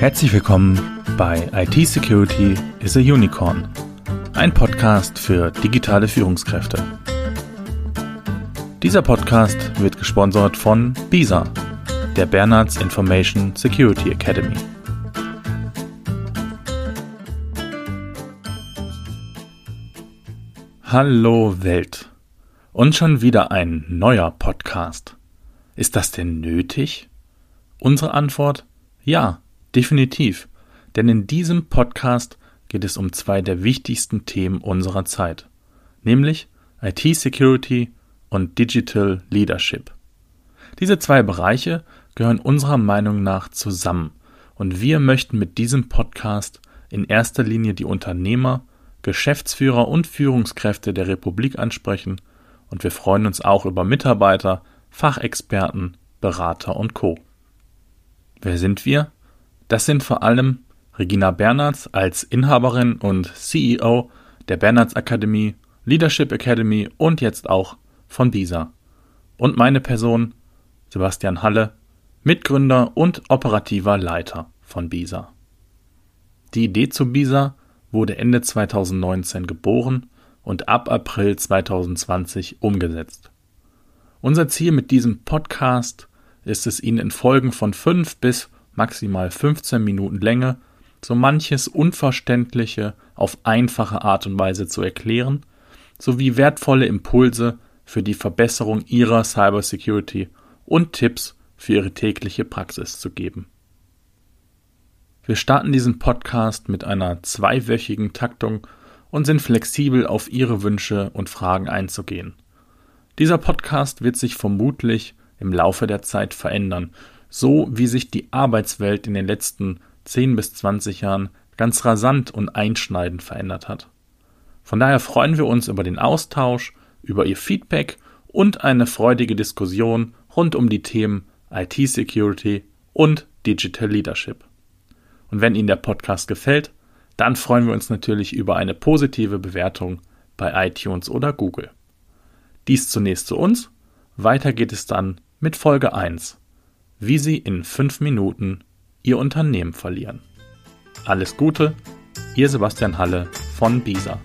Herzlich willkommen bei IT Security is a Unicorn, ein Podcast für digitale Führungskräfte. Dieser Podcast wird gesponsert von BISA, der Bernards Information Security Academy. Hallo Welt. Und schon wieder ein neuer Podcast. Ist das denn nötig? Unsere Antwort ja, definitiv. Denn in diesem Podcast geht es um zwei der wichtigsten Themen unserer Zeit, nämlich IT-Security und Digital Leadership. Diese zwei Bereiche gehören unserer Meinung nach zusammen und wir möchten mit diesem Podcast in erster Linie die Unternehmer, Geschäftsführer und Führungskräfte der Republik ansprechen und wir freuen uns auch über Mitarbeiter, Fachexperten, Berater und Co. Wer sind wir? Das sind vor allem Regina Bernards als Inhaberin und CEO der Bernards Akademie, Leadership Academy und jetzt auch von BISA. Und meine Person, Sebastian Halle, Mitgründer und operativer Leiter von BISA. Die Idee zu BISA wurde Ende 2019 geboren und ab April 2020 umgesetzt. Unser Ziel mit diesem Podcast ist es Ihnen in Folgen von fünf bis maximal 15 Minuten Länge so manches Unverständliche auf einfache Art und Weise zu erklären, sowie wertvolle Impulse für die Verbesserung Ihrer Cybersecurity und Tipps für Ihre tägliche Praxis zu geben. Wir starten diesen Podcast mit einer zweiwöchigen Taktung und sind flexibel auf Ihre Wünsche und Fragen einzugehen. Dieser Podcast wird sich vermutlich im Laufe der Zeit verändern, so wie sich die Arbeitswelt in den letzten 10 bis 20 Jahren ganz rasant und einschneidend verändert hat. Von daher freuen wir uns über den Austausch, über Ihr Feedback und eine freudige Diskussion rund um die Themen IT-Security und Digital Leadership. Und wenn Ihnen der Podcast gefällt, dann freuen wir uns natürlich über eine positive Bewertung bei iTunes oder Google. Dies zunächst zu uns, weiter geht es dann mit Folge 1, wie Sie in 5 Minuten Ihr Unternehmen verlieren. Alles Gute, Ihr Sebastian Halle von BISA.